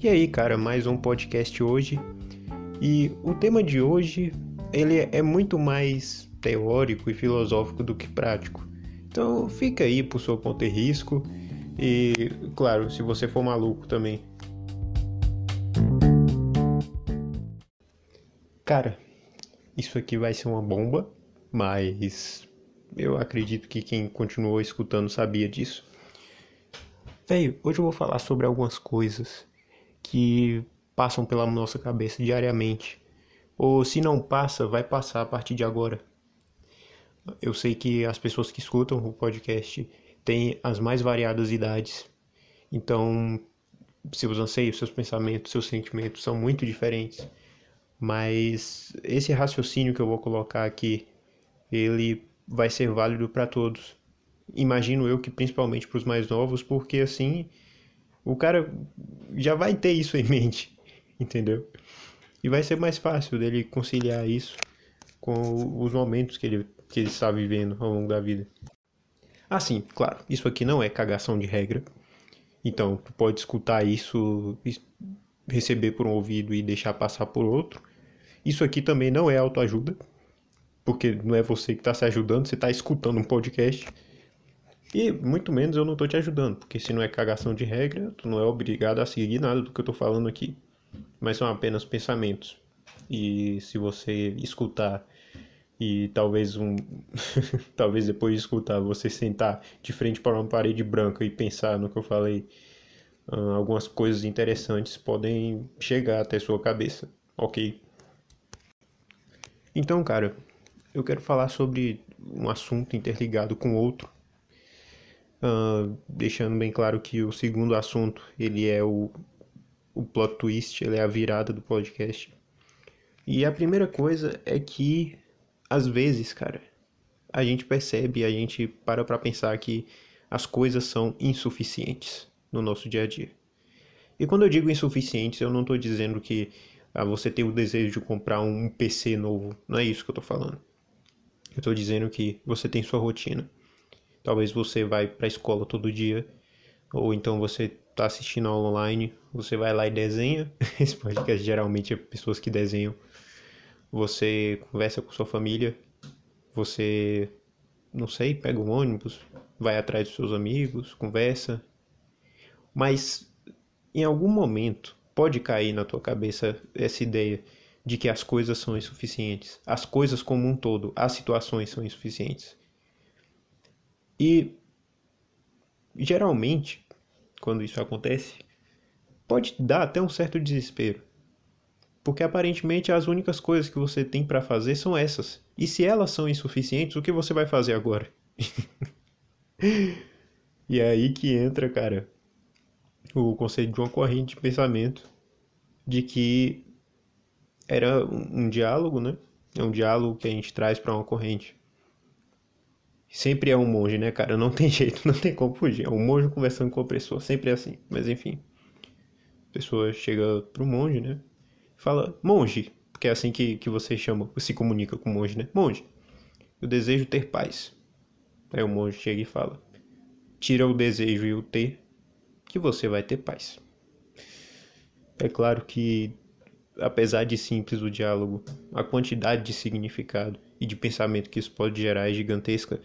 E aí, cara, mais um podcast hoje. E o tema de hoje, ele é muito mais teórico e filosófico do que prático. Então, fica aí por seu ponto e risco. E, claro, se você for maluco também. Cara, isso aqui vai ser uma bomba, mas eu acredito que quem continuou escutando sabia disso. Velho, hoje eu vou falar sobre algumas coisas que passam pela nossa cabeça diariamente. Ou se não passa, vai passar a partir de agora. Eu sei que as pessoas que escutam o podcast têm as mais variadas idades. Então, seus anseios, seus pensamentos, seus sentimentos são muito diferentes. Mas esse raciocínio que eu vou colocar aqui, ele vai ser válido para todos. Imagino eu que principalmente para os mais novos, porque assim o cara já vai ter isso em mente, entendeu? E vai ser mais fácil dele conciliar isso com os momentos que ele, que ele está vivendo ao longo da vida. Assim, claro, isso aqui não é cagação de regra. Então, tu pode escutar isso, receber por um ouvido e deixar passar por outro. Isso aqui também não é autoajuda, porque não é você que está se ajudando, você está escutando um podcast. E muito menos eu não tô te ajudando, porque se não é cagação de regra, tu não é obrigado a seguir nada do que eu tô falando aqui. Mas são apenas pensamentos. E se você escutar e talvez um talvez depois de escutar você sentar de frente para uma parede branca e pensar no que eu falei, uh, algumas coisas interessantes podem chegar até sua cabeça, ok? Então, cara, eu quero falar sobre um assunto interligado com outro Uh, deixando bem claro que o segundo assunto ele é o, o plot twist, ele é a virada do podcast. E a primeira coisa é que às vezes, cara, a gente percebe, a gente para para pensar que as coisas são insuficientes no nosso dia a dia. E quando eu digo insuficientes, eu não estou dizendo que ah, você tem o desejo de comprar um PC novo. Não é isso que eu estou falando. Eu estou dizendo que você tem sua rotina. Talvez você vai para a escola todo dia, ou então você está assistindo aula online, você vai lá e desenha. Esse podcast geralmente é pessoas que desenham. Você conversa com sua família, você, não sei, pega um ônibus, vai atrás dos seus amigos, conversa. Mas em algum momento pode cair na tua cabeça essa ideia de que as coisas são insuficientes. As coisas como um todo, as situações são insuficientes. E geralmente, quando isso acontece, pode dar até um certo desespero. Porque aparentemente as únicas coisas que você tem para fazer são essas. E se elas são insuficientes, o que você vai fazer agora? e é aí que entra, cara, o conceito de uma corrente de pensamento de que era um, um diálogo, né? É um diálogo que a gente traz para uma corrente Sempre é um monge, né, cara? Não tem jeito, não tem como fugir. É um monge conversando com a pessoa, sempre é assim. Mas enfim, a pessoa chega pro monge, né? Fala, monge, porque é assim que, que você chama, se comunica com o monge, né? Monge, eu desejo ter paz. Aí o monge chega e fala, tira o desejo e o ter, que você vai ter paz. É claro que, apesar de simples o diálogo, a quantidade de significado e de pensamento que isso pode gerar é gigantesca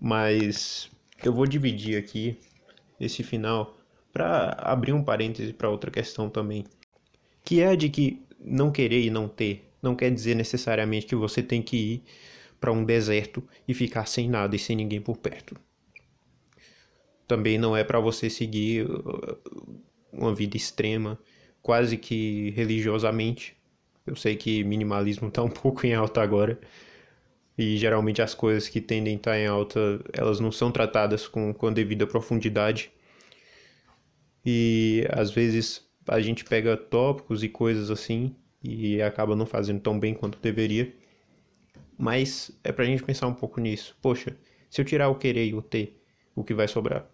mas eu vou dividir aqui esse final para abrir um parêntese para outra questão também, que é a de que não querer e não ter não quer dizer necessariamente que você tem que ir para um deserto e ficar sem nada e sem ninguém por perto. Também não é para você seguir uh, uma vida extrema, quase que religiosamente. Eu sei que minimalismo está um pouco em alta agora, e geralmente as coisas que tendem a estar em alta, elas não são tratadas com, com a devida profundidade. E às vezes a gente pega tópicos e coisas assim e acaba não fazendo tão bem quanto deveria. Mas é pra gente pensar um pouco nisso. Poxa, se eu tirar o querer e o ter, o que vai sobrar?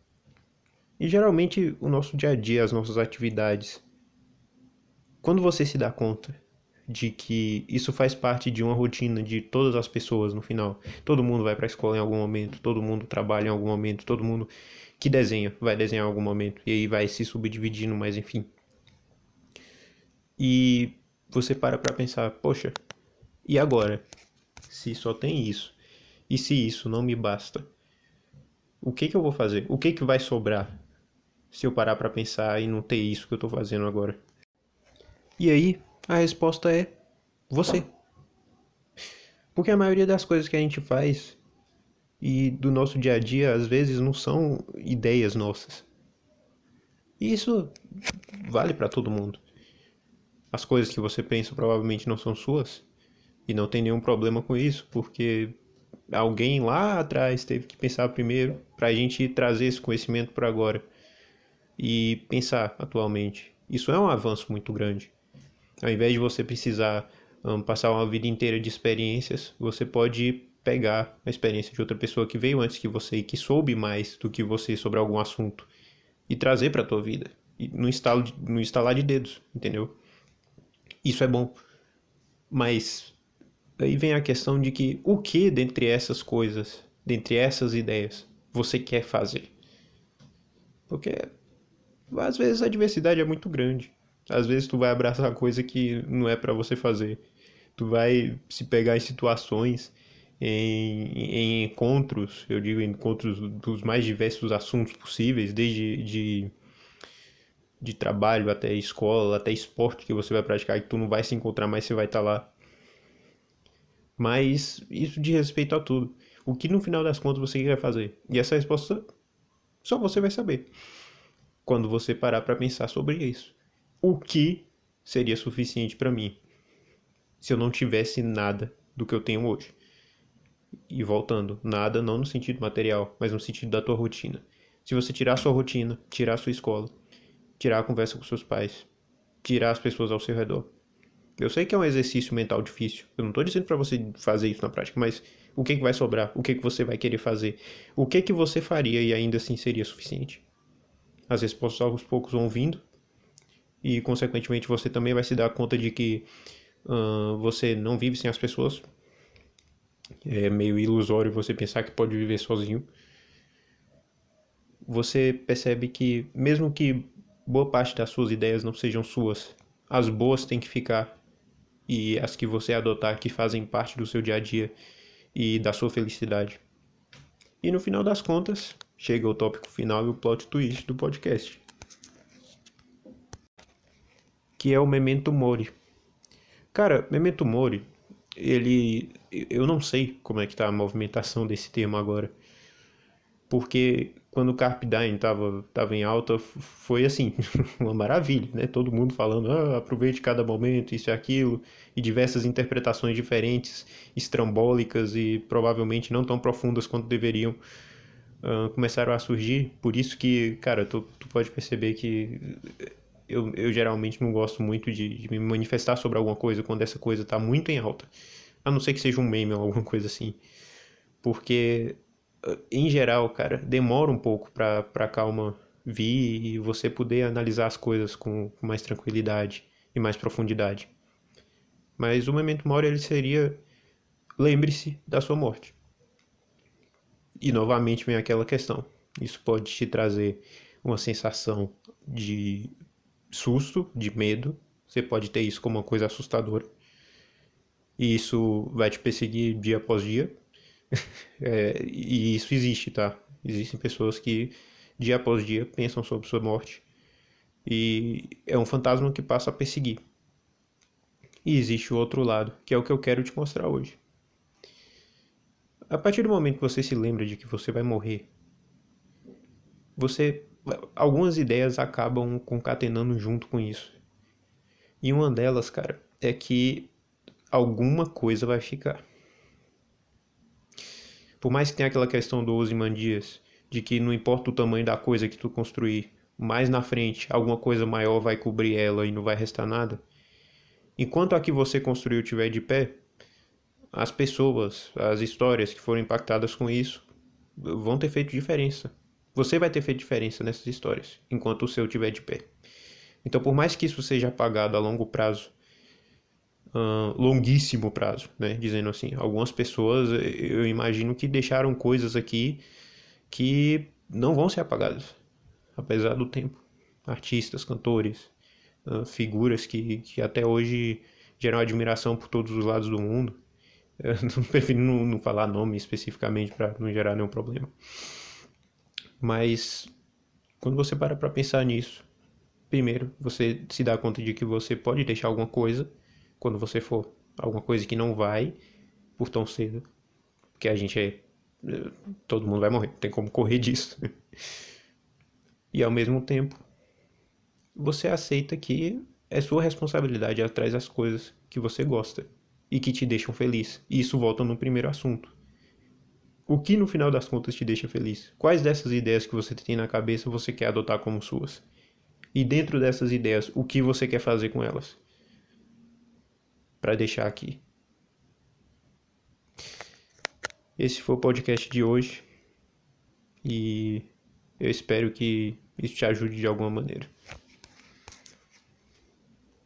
E geralmente o nosso dia a dia, as nossas atividades, quando você se dá conta de que isso faz parte de uma rotina de todas as pessoas no final. Todo mundo vai para a escola em algum momento, todo mundo trabalha em algum momento, todo mundo que desenha vai desenhar em algum momento e aí vai se subdividindo, mas enfim, e você para para pensar, poxa, e agora? Se só tem isso, e se isso não me basta, o que que eu vou fazer? O que que vai sobrar se eu parar para pensar e não ter isso que eu tô fazendo agora? E aí, a resposta é você. Porque a maioria das coisas que a gente faz e do nosso dia a dia às vezes não são ideias nossas. E isso vale para todo mundo. As coisas que você pensa provavelmente não são suas e não tem nenhum problema com isso, porque alguém lá atrás teve que pensar primeiro para a gente trazer esse conhecimento para agora e pensar atualmente. Isso é um avanço muito grande. Ao invés de você precisar um, passar uma vida inteira de experiências, você pode pegar a experiência de outra pessoa que veio antes que você e que soube mais do que você sobre algum assunto e trazer para a tua vida, e no, instalo de, no instalar de dedos, entendeu? Isso é bom. Mas aí vem a questão de que o que dentre essas coisas, dentre essas ideias, você quer fazer? Porque às vezes a diversidade é muito grande. Às vezes tu vai abraçar coisa que não é para você fazer. Tu vai se pegar em situações, em, em encontros, eu digo encontros dos mais diversos assuntos possíveis, desde de, de trabalho até escola, até esporte que você vai praticar, que tu não vai se encontrar mais, você vai estar tá lá. Mas isso de respeito a tudo. O que no final das contas você quer fazer? E essa resposta só você vai saber quando você parar para pensar sobre isso o que seria suficiente para mim se eu não tivesse nada do que eu tenho hoje. E voltando, nada não no sentido material, mas no sentido da tua rotina. Se você tirar sua rotina, tirar a sua escola, tirar a conversa com seus pais, tirar as pessoas ao seu redor. Eu sei que é um exercício mental difícil. Eu não estou dizendo para você fazer isso na prática, mas o que, que vai sobrar? O que, que você vai querer fazer? O que, que você faria e ainda assim seria suficiente? As respostas aos poucos vão vindo e consequentemente você também vai se dar conta de que uh, você não vive sem as pessoas. É meio ilusório você pensar que pode viver sozinho. Você percebe que, mesmo que boa parte das suas ideias não sejam suas, as boas têm que ficar e as que você adotar que fazem parte do seu dia a dia e da sua felicidade. E no final das contas, chega o tópico final e o plot twist do podcast que é o Memento Mori. Cara, Memento Mori, ele eu não sei como é que tá a movimentação desse termo agora. Porque quando o Carpe Diem tava, tava em alta, foi assim, uma maravilha, né? Todo mundo falando, ah, aproveite cada momento, isso e aquilo, e diversas interpretações diferentes, estrambólicas e provavelmente não tão profundas quanto deveriam, uh, começaram a surgir. Por isso que, cara, tu, tu pode perceber que eu, eu geralmente não gosto muito de, de, me manifestar sobre alguma coisa quando essa coisa está muito em alta. A não ser que seja um meme ou alguma coisa assim. Porque, eh, em geral, cara, demora um pouco pra, pra calma vir e você poder analisar as coisas com, com mais tranquilidade e mais profundidade. Mas o Memento Mori ele seria lembre-se da sua morte. E novamente vem aquela questão. Isso pode te trazer uma sensação de susto, de medo. Você pode ter isso como uma coisa assustadora. E isso vai te perseguir dia após dia. é, e isso existe, tá? Existem pessoas que dia após dia pensam sobre sua morte. E é um fantasma que passa a perseguir. E existe o outro lado, que é o que eu quero te mostrar hoje. A partir do momento que você se lembra de que você vai morrer, você algumas ideias acabam concatenando junto com isso. E uma delas, cara, é que alguma coisa vai ficar. Por mais que tenha aquela questão do Ozymandias, de que não importa o tamanho da coisa que tu construir, mais na frente alguma coisa maior vai cobrir ela e não vai restar nada. Enquanto a que você construiu estiver de pé, as pessoas, as histórias que foram impactadas com isso vão ter feito diferença. Você vai ter feito diferença nessas histórias, enquanto o seu estiver de pé. Então, por mais que isso seja apagado a longo prazo, uh, longuíssimo prazo, né? Dizendo assim, algumas pessoas eu imagino que deixaram coisas aqui que não vão ser apagadas, apesar do tempo. Artistas, cantores, uh, figuras que, que até hoje geram admiração por todos os lados do mundo. Eu não prefiro não, não falar nome especificamente para não gerar nenhum problema. Mas quando você para para pensar nisso, primeiro você se dá conta de que você pode deixar alguma coisa quando você for alguma coisa que não vai por tão cedo, porque a gente é todo mundo vai morrer, não tem como correr disso. e ao mesmo tempo, você aceita que é sua responsabilidade atrás das coisas que você gosta e que te deixam feliz. E isso volta no primeiro assunto. O que no final das contas te deixa feliz? Quais dessas ideias que você tem na cabeça você quer adotar como suas? E dentro dessas ideias, o que você quer fazer com elas? Para deixar aqui. Esse foi o podcast de hoje. E eu espero que isso te ajude de alguma maneira.